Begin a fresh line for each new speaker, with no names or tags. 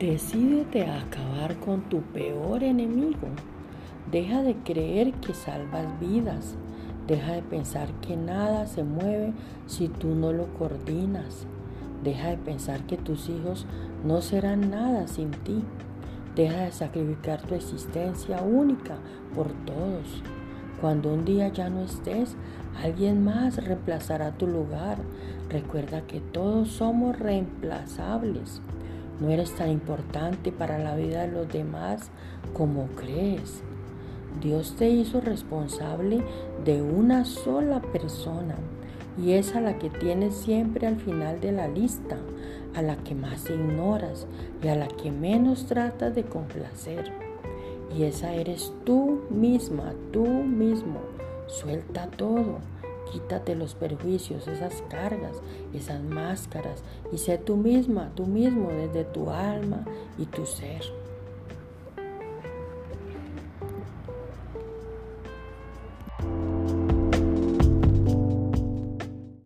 Decídete a acabar con tu peor enemigo. Deja de creer que salvas vidas. Deja de pensar que nada se mueve si tú no lo coordinas. Deja de pensar que tus hijos no serán nada sin ti. Deja de sacrificar tu existencia única por todos. Cuando un día ya no estés, alguien más reemplazará tu lugar. Recuerda que todos somos reemplazables. No eres tan importante para la vida de los demás como crees. Dios te hizo responsable de una sola persona y es a la que tienes siempre al final de la lista, a la que más ignoras y a la que menos tratas de complacer. Y esa eres tú misma, tú mismo. Suelta todo Quítate los perjuicios, esas cargas, esas máscaras y sé tú misma, tú mismo desde tu alma y tu ser.